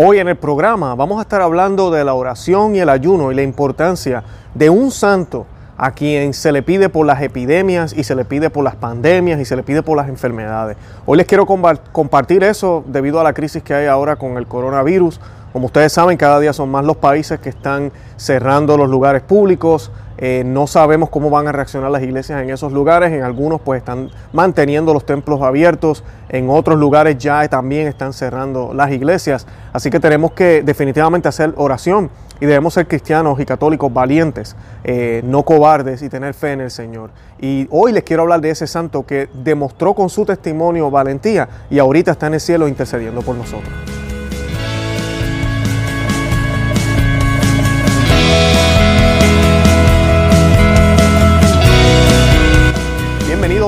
Hoy en el programa vamos a estar hablando de la oración y el ayuno y la importancia de un santo a quien se le pide por las epidemias y se le pide por las pandemias y se le pide por las enfermedades. Hoy les quiero compartir eso debido a la crisis que hay ahora con el coronavirus. Como ustedes saben, cada día son más los países que están cerrando los lugares públicos, eh, no sabemos cómo van a reaccionar las iglesias en esos lugares. En algunos pues están manteniendo los templos abiertos. En otros lugares ya también están cerrando las iglesias. Así que tenemos que definitivamente hacer oración y debemos ser cristianos y católicos valientes, eh, no cobardes y tener fe en el Señor. Y hoy les quiero hablar de ese santo que demostró con su testimonio valentía y ahorita está en el cielo intercediendo por nosotros.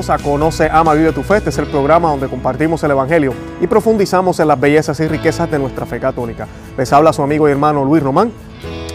A Conoce, Ama, Vive tu Fe. Este es el programa donde compartimos el Evangelio y profundizamos en las bellezas y riquezas de nuestra fe católica. Les habla su amigo y hermano Luis Román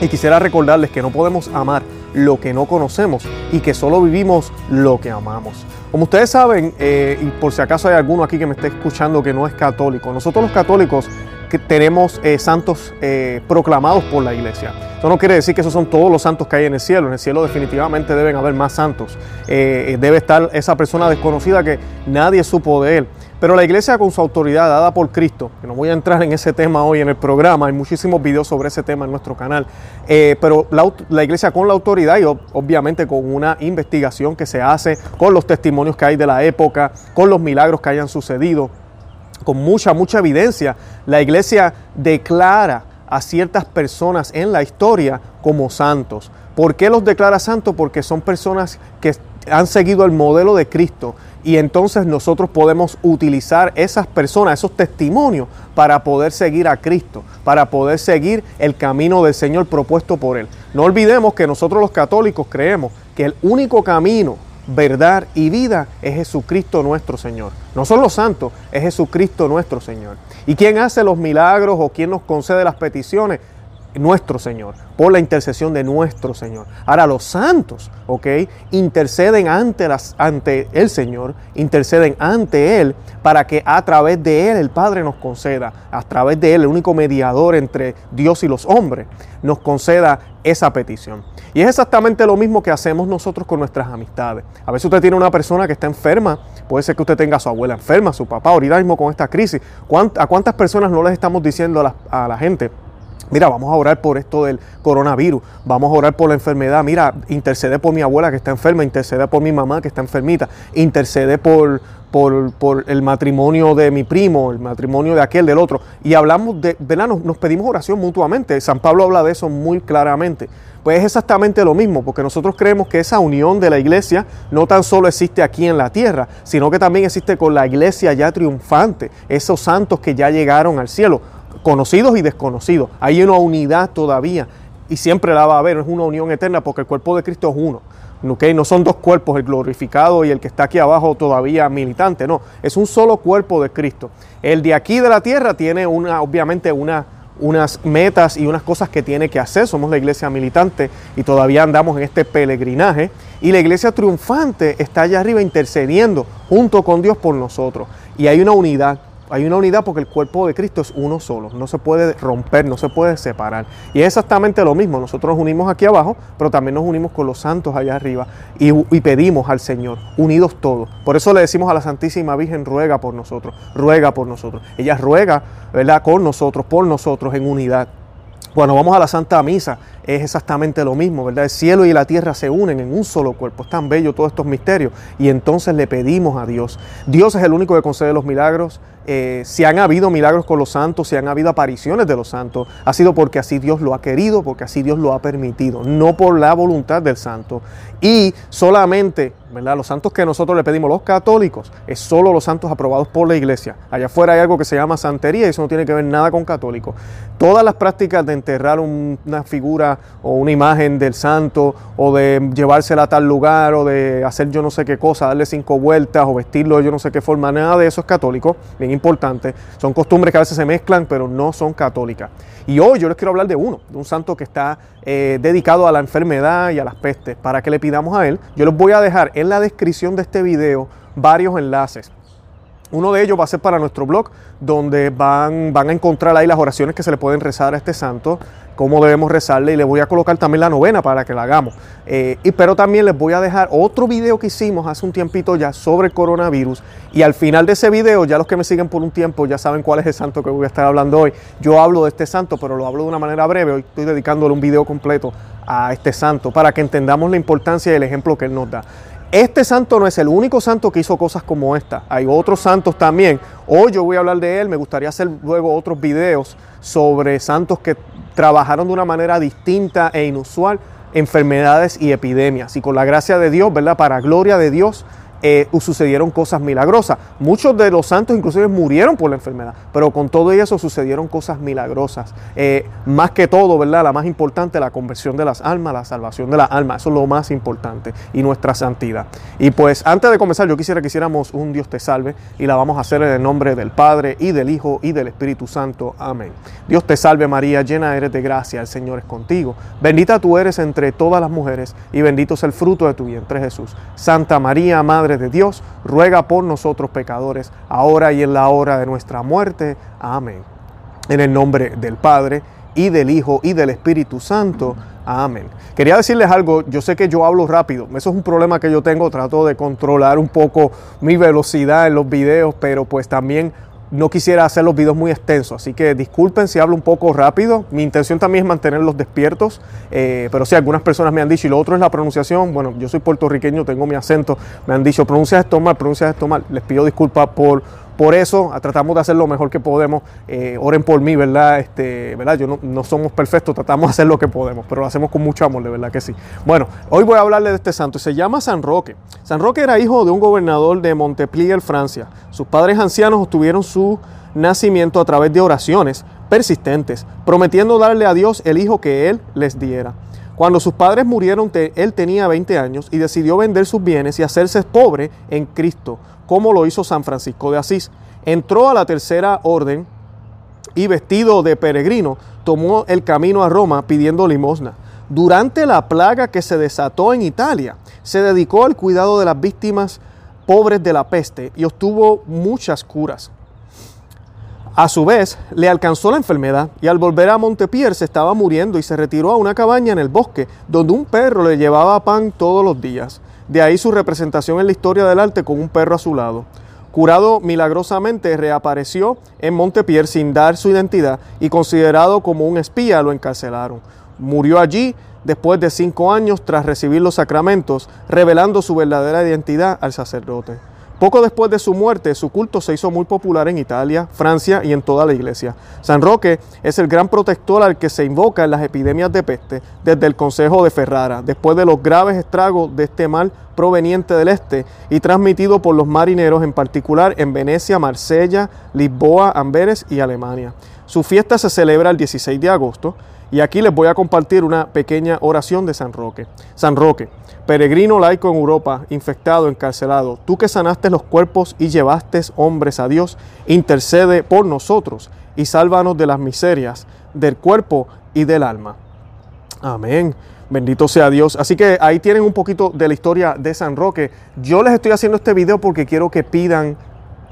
y quisiera recordarles que no podemos amar lo que no conocemos y que solo vivimos lo que amamos. Como ustedes saben, eh, y por si acaso hay alguno aquí que me esté escuchando que no es católico, nosotros los católicos que tenemos eh, santos eh, proclamados por la iglesia. Eso no quiere decir que esos son todos los santos que hay en el cielo. En el cielo definitivamente deben haber más santos. Eh, debe estar esa persona desconocida que nadie supo de él. Pero la iglesia con su autoridad dada por Cristo, que no voy a entrar en ese tema hoy en el programa, hay muchísimos videos sobre ese tema en nuestro canal, pero la, la, iglesia con la autoridad y obviamente con una investigación que se hace, con los testimonios que hay de la época, con los milagros que hayan sucedido, con mucha, mucha evidencia, la iglesia declara a ciertas personas en la historia como santos. ¿Por qué los declara santos? Porque son personas que han seguido el modelo de Cristo y entonces nosotros podemos utilizar esas personas, esos testimonios para poder seguir a Cristo, para poder seguir el camino del Señor propuesto por Él. No olvidemos que nosotros los católicos creemos que el único camino verdad y vida es Jesucristo nuestro Señor. No son los santos, es Jesucristo nuestro Señor. ¿Y quién hace los milagros o quién nos concede las peticiones? Nuestro Señor, por la intercesión de nuestro Señor. Ahora los santos, ¿ok? Interceden ante, las, ante el Señor, interceden ante Él para que a través de Él el Padre nos conceda, a través de Él, el único mediador entre Dios y los hombres, nos conceda esa petición. Y es exactamente lo mismo que hacemos nosotros con nuestras amistades. A veces usted tiene una persona que está enferma, puede ser que usted tenga a su abuela enferma, a su papá, ahorita mismo con esta crisis. ¿A cuántas personas no les estamos diciendo a la, gente? Mira, vamos a orar por esto del coronavirus, vamos a orar por la enfermedad. Mira, intercede por mi abuela que está enferma, intercede por mi mamá que está enfermita, intercede por, por, por, el matrimonio de mi primo, el matrimonio de aquel, del otro. Y hablamos de, ¿verdad? nos pedimos oración mutuamente. San Pablo habla de eso muy claramente. Pues es exactamente lo mismo, porque nosotros creemos que esa unión de la iglesia no tan solo existe aquí en la tierra, sino que también existe con la iglesia ya triunfante, esos santos que ya llegaron al cielo, conocidos y desconocidos. Hay una unidad todavía y siempre la va a haber, es una unión eterna porque el cuerpo de Cristo es uno. ¿okay? No son dos cuerpos, el glorificado y el que está aquí abajo todavía militante, no, es un solo cuerpo de Cristo. El de aquí de la tierra tiene una, obviamente una unas metas y unas cosas que tiene que hacer. Somos la iglesia militante y todavía andamos en este peregrinaje. Y la iglesia triunfante está allá arriba intercediendo junto con Dios por nosotros. Y hay una unidad hay una unidad porque el cuerpo de Cristo es uno solo, no se puede romper, no se puede separar. Y es exactamente lo mismo, nosotros nos unimos aquí abajo, pero también nos unimos con los santos allá arriba y, pedimos al Señor, unidos todos. Por eso le decimos a la Santísima Virgen, ruega por nosotros, ruega por nosotros. Ella ruega, ¿verdad?, con nosotros, por nosotros en unidad. Cuando vamos a la Santa Misa es exactamente lo mismo, ¿verdad? El cielo y la tierra se unen en un solo cuerpo. Es tan bello todos estos misterios. Y entonces le pedimos a Dios. Dios es el único que concede los milagros. Eh, si han habido milagros con los santos, si han habido apariciones de los santos, ha sido porque así Dios lo ha querido, porque así Dios lo ha permitido, no por la voluntad del santo. Y solamente, ¿verdad? Los santos que nosotros le pedimos, los católicos, es solo los santos aprobados por la iglesia. Allá afuera hay algo que se llama santería y eso no tiene que ver nada con católicos. Todas las prácticas de enterrar una figura o una imagen del santo o de llevársela a tal lugar o de hacer yo no sé qué cosa, darle cinco vueltas o vestirlo de yo no sé qué forma, nada de eso es católico. Bien importante. Son costumbres que a veces se mezclan, pero no son católicas. Y hoy yo les quiero hablar de uno, de un santo que está eh, dedicado a la enfermedad y a las pestes. Para que le pidamos a él, yo les voy a dejar en la descripción de este video varios enlaces Uno de ellos va a ser para nuestro blog, donde van, van a encontrar ahí las oraciones que se le pueden rezar a este santo, cómo debemos rezarle y le voy a colocar también la novena para que la hagamos. Eh, y, pero también les voy a dejar otro video que hicimos hace un tiempito ya sobre el coronavirus y al final de ese video, ya los que me siguen por un tiempo ya saben cuál es el santo que voy a estar hablando hoy. Yo hablo de este santo, pero lo hablo de una manera breve. Hoy estoy dedicándole un video completo a este santo para que entendamos la importancia y el ejemplo que él nos da. Este santo no es el único santo que hizo cosas como esta. Hay otros santos también. Hoy yo voy a hablar de él. Me gustaría hacer luego otros videos sobre santos que trabajaron de una manera distinta e inusual enfermedades y epidemias. Y con la gracia de Dios, ¿verdad? Para gloria de Dios, eh, sucedieron cosas milagrosas. Muchos de los santos inclusive murieron por la enfermedad, pero con todo eso sucedieron cosas milagrosas. Eh, más que todo, ¿verdad? La más importante, la conversión de las almas, la salvación de las almas. Eso es lo más importante y nuestra santidad. Y pues antes de comenzar, yo quisiera que hiciéramos un Dios te salve y la vamos a hacer en el nombre del Padre y del Hijo y del Espíritu Santo. Amén. Dios te salve María, llena eres de gracia, el Señor es contigo. Bendita tú eres entre todas las mujeres y bendito es el fruto de tu vientre Jesús. Santa María, Madre de Dios, ruega por nosotros pecadores, ahora y en la hora de nuestra muerte. Amén. En el nombre del Padre, y del Hijo, y del Espíritu Santo. Amén. Quería decirles algo, yo sé que yo hablo rápido, eso es un problema que yo tengo, trato de controlar un poco mi velocidad en los videos, pero pues también no quisiera hacer los videos muy extensos, así que disculpen si hablo un poco rápido. Mi intención también es mantenerlos despiertos, eh, pero sí, algunas personas me han dicho, y lo otro es la pronunciación. Bueno, yo soy puertorriqueño, tengo mi acento, me han dicho, pronuncias esto mal, pronuncias esto mal. Les pido disculpas por por eso tratamos de hacer lo mejor que podemos. Eh, oren por mí, ¿verdad? Este, ¿verdad? Yo no, somos perfectos, tratamos de hacer lo que podemos, pero lo hacemos con mucho amor, de verdad que sí. Bueno, hoy voy a hablarle de este santo. Se llama San Roque. San Roque era hijo de un gobernador de Montpellier, Francia. Sus padres ancianos obtuvieron su nacimiento a través de oraciones persistentes, prometiendo darle a Dios el hijo que él les diera. Cuando sus padres murieron, él tenía 20 años y decidió vender sus bienes y hacerse pobre en Cristo como lo hizo San Francisco de Asís. Entró a la tercera orden y vestido de peregrino tomó el camino a Roma pidiendo limosna. Durante la plaga que se desató en Italia, se dedicó al cuidado de las víctimas pobres de la peste y obtuvo muchas curas. A su vez, le alcanzó la enfermedad y al volver a Montepier se estaba muriendo y se retiró a una cabaña en el bosque donde un perro le llevaba pan todos los días. De ahí su representación en la historia del arte con un perro a su lado. Curado milagrosamente, reapareció en Montepier sin dar su identidad y considerado como un espía, lo encarcelaron. Murió allí después de cinco años tras recibir los sacramentos, revelando su verdadera identidad al sacerdote. Poco después de su muerte, su culto se hizo muy popular en Italia, Francia y en toda la iglesia. San Roque es el gran protector al que se invoca en las epidemias de peste desde el Consejo de Ferrara, después de los graves estragos de este mal proveniente del este y transmitido por los marineros, en particular en Venecia, Marsella, Lisboa, Amberes y Alemania. Su fiesta se celebra el 16 de agosto y aquí les voy a compartir una pequeña oración de San Roque. San Roque, peregrino laico en Europa, infectado, encarcelado, tú que sanaste los cuerpos y llevaste hombres a Dios, intercede por nosotros y sálvanos de las miserias del cuerpo y del alma. Amén. Bendito sea Dios. Así que ahí tienen un poquito de la historia de San Roque. Yo les estoy haciendo este video porque quiero que pidan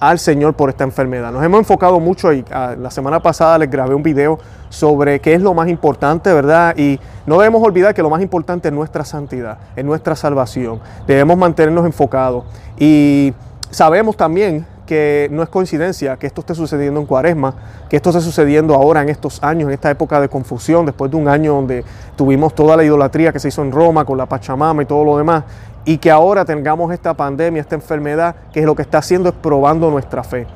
al Señor por esta enfermedad. Nos hemos enfocado mucho y ah, la semana pasada les grabé un video sobre qué es lo más importante, ¿verdad? Y no debemos olvidar que lo más importante es nuestra santidad, es nuestra salvación. Debemos mantenernos enfocados. Y sabemos también que no es coincidencia que esto esté sucediendo en Cuaresma, que esto esté sucediendo ahora en estos años, en esta época de confusión, después de un año donde tuvimos toda la idolatría que se hizo en Roma con la Pachamama y todo lo demás, y que ahora tengamos esta pandemia, esta enfermedad, que lo que está haciendo es probando nuestra fe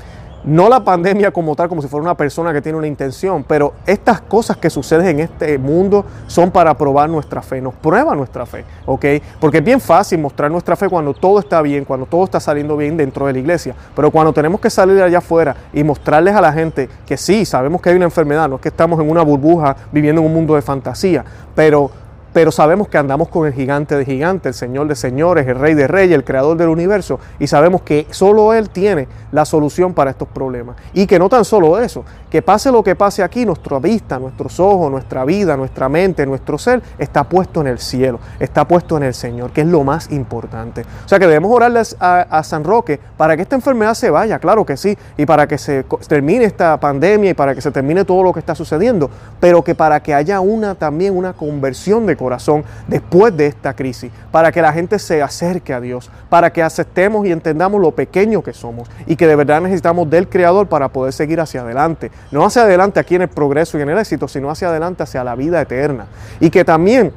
no la pandemia como tal, como si fuera una persona que tiene una intención, pero estas cosas que suceden en este mundo son para probar nuestra fe, nos prueba nuestra fe, ¿ok? Porque es bien fácil mostrar nuestra fe cuando todo está bien, cuando todo está saliendo bien dentro de la iglesia, pero cuando tenemos que salir allá afuera y mostrarles a la gente que sí, sabemos que hay una enfermedad, no es que estamos en una burbuja viviendo en un mundo de fantasía, pero pero sabemos que andamos con el gigante de gigantes, el Señor de señores, el Rey de reyes, el Creador del universo, y sabemos que solo Él tiene la solución para estos problemas. Y que no tan solo eso, que pase lo que pase aquí, nuestra vista, nuestros ojos, nuestra vida, nuestra mente, nuestro ser, está puesto en el cielo, está puesto en el Señor, que es lo más importante. O sea que debemos orarles a, a San Roque para que esta enfermedad se vaya, claro que sí, y para que se termine esta pandemia y para que se termine todo lo que está sucediendo, pero que para que haya una también una conversión de corazón después de esta crisis, para que la gente se acerque a Dios, para que aceptemos y entendamos lo pequeño que somos y que de verdad necesitamos del Creador para poder seguir hacia adelante. No hacia adelante aquí en el progreso y en el éxito, sino hacia adelante hacia la vida eterna. Y que también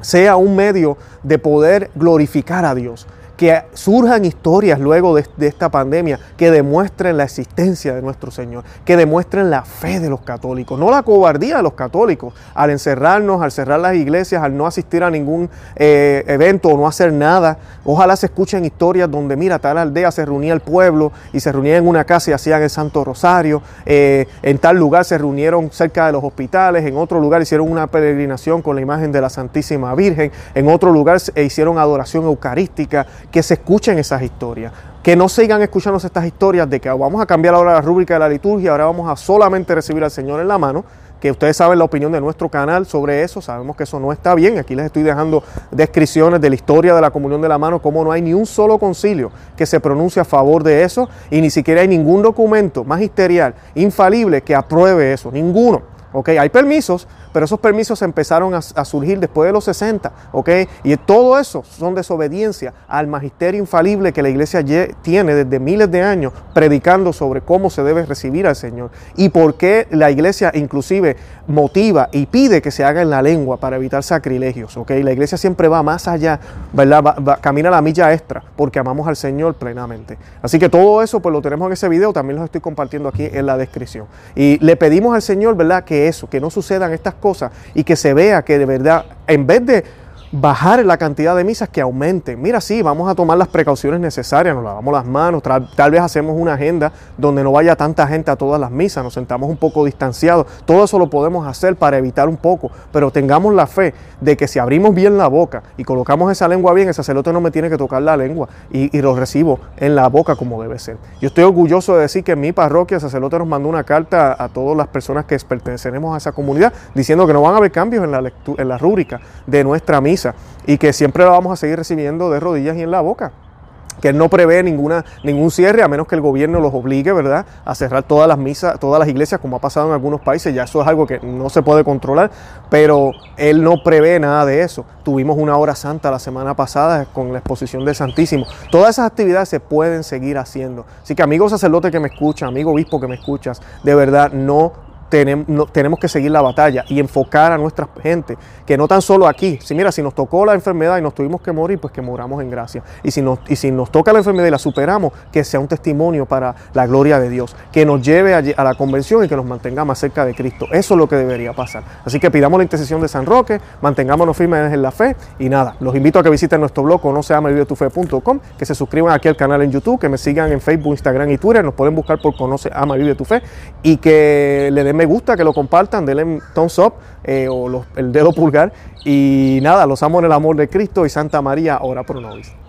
sea un medio de poder glorificar a Dios que surjan historias luego de, esta pandemia que demuestren la existencia de nuestro Señor, que demuestren la fe de los católicos, no la cobardía de los católicos al encerrarnos, al cerrar las iglesias, al no asistir a ningún eh, evento o no hacer nada. Ojalá se escuchen historias donde, mira, tal aldea se reunía el pueblo y se reunía en una casa y hacían el Santo Rosario, eh, en tal lugar se reunieron cerca de los hospitales, en otro lugar hicieron una peregrinación con la imagen de la Santísima Virgen, en otro lugar hicieron adoración eucarística que se escuchen esas historias, que no sigan escuchando estas historias de que vamos a cambiar ahora la rúbrica de la liturgia, ahora vamos a solamente recibir al Señor en la mano, que ustedes saben la opinión de nuestro canal sobre eso, sabemos que eso no está bien, aquí les estoy dejando descripciones de la historia de la comunión de la mano, como no hay ni un solo concilio que se pronuncie a favor de eso y ni siquiera hay ningún documento magisterial infalible que apruebe eso, ninguno. ¿ok? Hay permisos, pero esos permisos empezaron a, surgir después de los 60, ¿ok? Y todo eso son desobediencia al magisterio infalible que la iglesia tiene desde miles de años predicando sobre cómo se debe recibir al Señor y por qué la iglesia inclusive motiva y pide que se haga en la lengua para evitar sacrilegios, ¿ok? La iglesia siempre va más allá, ¿verdad? camina la milla extra porque amamos al Señor plenamente. Así que todo eso pues lo tenemos en ese video, también lo estoy compartiendo aquí en la descripción. Y le pedimos al Señor, ¿verdad? Que eso, que no sucedan estas cosas y que se vea que de verdad, en vez de bajar la cantidad de misas que aumenten. Mira, sí, vamos a tomar las precauciones necesarias, nos lavamos las manos, tal, vez hacemos una agenda donde no vaya tanta gente a todas las misas, nos sentamos un poco distanciados. Todo eso lo podemos hacer para evitar un poco, pero tengamos la fe de que si abrimos bien la boca y colocamos esa lengua bien, el sacerdote no me tiene que tocar la lengua y, lo recibo en la boca como debe ser. Yo estoy orgulloso de decir que en mi parroquia el sacerdote nos mandó una carta a, todas las personas que pertenecemos a esa comunidad diciendo que no van a haber cambios en la, en la rúbrica de nuestra misa y que siempre la vamos a seguir recibiendo de rodillas y en la boca que no prevé ninguna, ningún cierre a menos que el gobierno los obligue, ¿verdad?, a cerrar todas las misas, todas las iglesias, como ha pasado en algunos países. Ya eso es algo que no se puede controlar, pero él no prevé nada de eso. Tuvimos una hora santa la semana pasada con la exposición del Santísimo. Todas esas actividades se pueden seguir haciendo. Así que, amigo sacerdote que me escucha, amigo obispo que me escuchas, de verdad no tenemos, que seguir la batalla y enfocar a nuestra gente, que no tan solo aquí, si mira, si nos tocó la enfermedad y nos tuvimos que morir, pues que moramos en gracia. Y si, nos, y si nos toca la enfermedad y la superamos, que sea un testimonio para la gloria de Dios, que nos lleve a, la convención y que nos mantenga más cerca de Cristo. Eso es lo que debería pasar. Así que pidamos la intercesión de San Roque, mantengámonos firmes en la fe y nada, los invito a que visiten nuestro blog no se que se suscriban aquí al canal en YouTube, que me sigan en Facebook, Instagram y Twitter, nos pueden buscar por Conoce, Ama, Vive tu Fe y que le den me gusta, que lo compartan, denle thumbs up eh, o el dedo pulgar. Y nada, los amo en el amor de Cristo y Santa María, ora por nosotros.